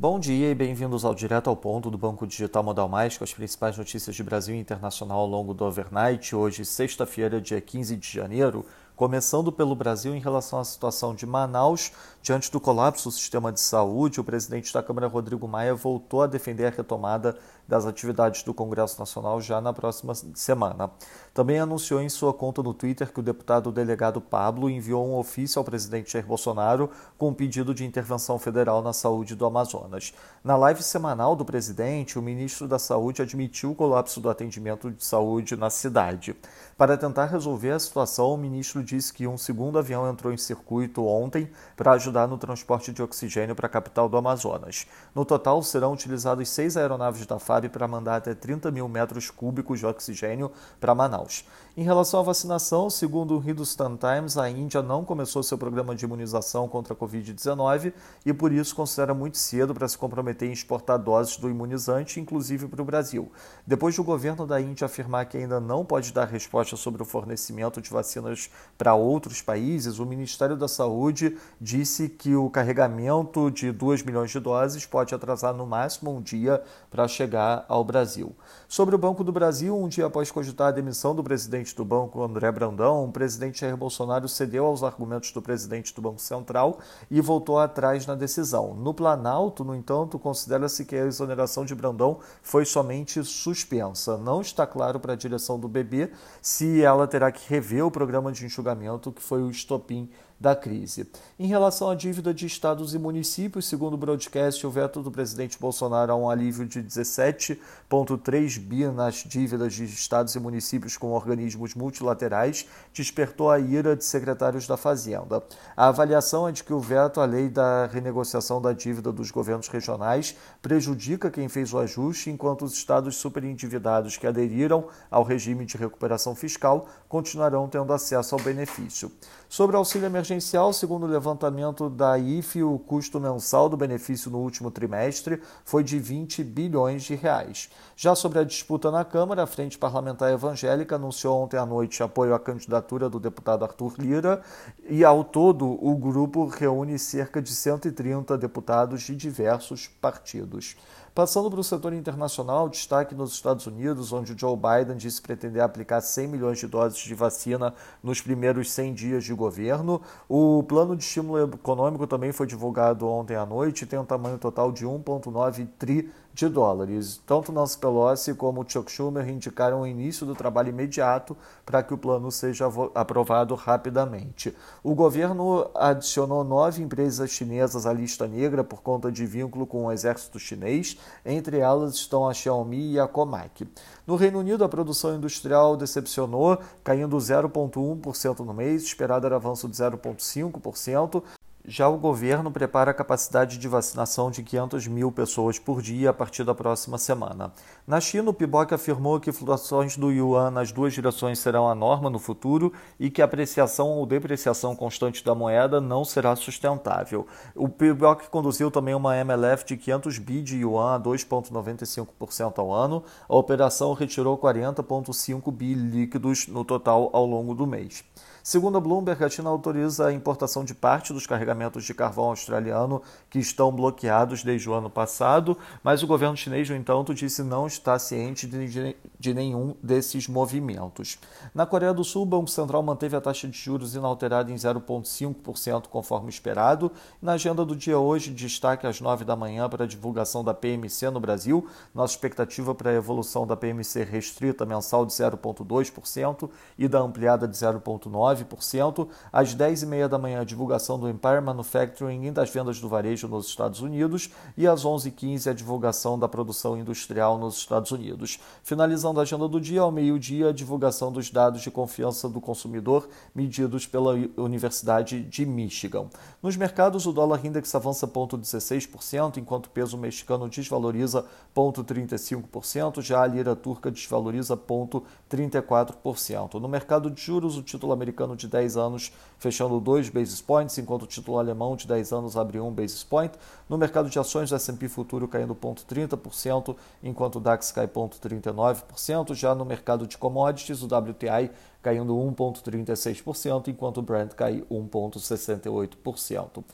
Bom dia e bem-vindos ao Direto ao Ponto do Banco Digital Modal Mais, com as principais notícias de Brasil e internacional ao longo do overnight. Hoje, sexta-feira, dia 15 de janeiro, começando pelo Brasil em relação à situação de Manaus. Diante do colapso do sistema de saúde, o presidente da Câmara, Rodrigo Maia, voltou a defender a retomada das atividades do Congresso Nacional já na próxima semana. Também anunciou em sua conta no Twitter que o deputado delegado Pablo enviou um ofício ao presidente Jair Bolsonaro com um pedido de intervenção federal na saúde do Amazonas. Na live semanal do presidente, o ministro da Saúde admitiu o colapso do atendimento de saúde na cidade. Para tentar resolver a situação, o ministro disse que um segundo avião entrou em circuito ontem para ajudar no transporte de oxigênio para a capital do Amazonas. No total, serão utilizados seis aeronaves da FAB para mandar até 30 mil metros cúbicos de oxigênio para Manaus. Em relação à vacinação, segundo o Hindustan Times, a Índia não começou seu programa de imunização contra a Covid-19 e por isso considera muito cedo para se comprometer em exportar doses do imunizante, inclusive para o Brasil. Depois do governo da Índia afirmar que ainda não pode dar resposta sobre o fornecimento de vacinas para outros países, o Ministério da Saúde disse que o carregamento de 2 milhões de doses pode atrasar no máximo um dia para chegar ao Brasil. Sobre o Banco do Brasil, um dia após cogitar a demissão do presidente do banco, André Brandão, o presidente Jair Bolsonaro cedeu aos argumentos do presidente do Banco Central e voltou atrás na decisão. No Planalto, no entanto, considera-se que a exoneração de Brandão foi somente suspensa. Não está claro para a direção do BB se ela terá que rever o programa de enxugamento que foi o estopim da crise. Em relação à dívida de estados e municípios, segundo o broadcast, o veto do presidente Bolsonaro a um alívio de 17,3 bi nas dívidas de estados e municípios com organismos multilaterais despertou a ira de secretários da Fazenda. A avaliação é de que o veto à lei da renegociação da dívida dos governos regionais prejudica quem fez o ajuste, enquanto os estados superendividados que aderiram ao regime de recuperação fiscal continuarão tendo acesso ao benefício. Sobre o auxílio emergencial, segundo o levantamento da IFE, o custo mensal do benefício no último trimestre foi de 20 bilhões de reais. Já sobre a disputa na Câmara, a Frente Parlamentar Evangélica anunciou ontem à noite apoio à candidatura do deputado Arthur Lira e, ao todo, o grupo reúne cerca de 130 deputados de diversos partidos. Passando para o setor internacional, destaque nos Estados Unidos, onde Joe Biden disse pretender aplicar 100 milhões de doses de vacina nos primeiros 100 dias de governo. O plano de estímulo econômico também foi divulgado ontem à noite e tem um tamanho total de 1,9 tri de dólares. Tanto Nancy Pelosi como Chuck Schumer indicaram o início do trabalho imediato para que o plano seja aprovado rapidamente. O governo adicionou nove empresas chinesas à lista negra por conta de vínculo com o exército chinês, entre elas estão a Xiaomi e a Comac. No Reino Unido, a produção industrial decepcionou, caindo 0,1% no mês, esperado era avanço de 0,5%, já o governo prepara a capacidade de vacinação de 500 mil pessoas por dia a partir da próxima semana. Na China, o PIBOC afirmou que flutuações do yuan nas duas direções serão a norma no futuro e que a apreciação ou depreciação constante da moeda não será sustentável. O PIBOC conduziu também uma MLF de 500 bi de yuan a 2,95% ao ano. A operação retirou 40,5 bi líquidos no total ao longo do mês. Segundo a Bloomberg, a China autoriza a importação de parte dos carregamentos de carvão australiano que estão bloqueados desde o ano passado, mas o governo chinês, no entanto, disse não estar ciente de, de nenhum desses movimentos. Na Coreia do Sul, o Banco Central manteve a taxa de juros inalterada em 0,5%, conforme esperado. Na agenda do dia hoje, destaque às 9 da manhã para a divulgação da PMC no Brasil. Nossa expectativa para a evolução da PMC restrita mensal de 0,2% e da ampliada de 0,9%. 9%. Às 10h30 da manhã, a divulgação do Empire Manufacturing e das vendas do varejo nos Estados Unidos. E às 11h15, a divulgação da produção industrial nos Estados Unidos. Finalizando a agenda do dia, ao meio-dia, a divulgação dos dados de confiança do consumidor medidos pela Universidade de Michigan. Nos mercados, o dólar index avança 0,16%, enquanto o peso mexicano desvaloriza 0,35%, já a lira turca desvaloriza 0,34%. No mercado de juros, o título americano americano de 10 anos fechando 2 basis points, enquanto o título alemão de 10 anos abriu 1 basis point. No mercado de ações, o S&P futuro caindo 0,30%, enquanto o DAX cai 0,39%. Já no mercado de commodities, o WTI caindo 1,36%, enquanto o Brent cai 1,68%.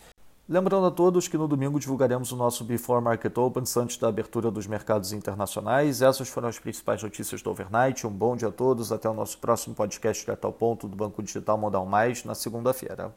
Lembrando a todos que no domingo divulgaremos o nosso Before Market Open antes da abertura dos mercados internacionais. Essas foram as principais notícias do overnight. Um bom dia a todos. Até o nosso próximo podcast direto ao ponto do Banco Digital Modal Mais na segunda-feira.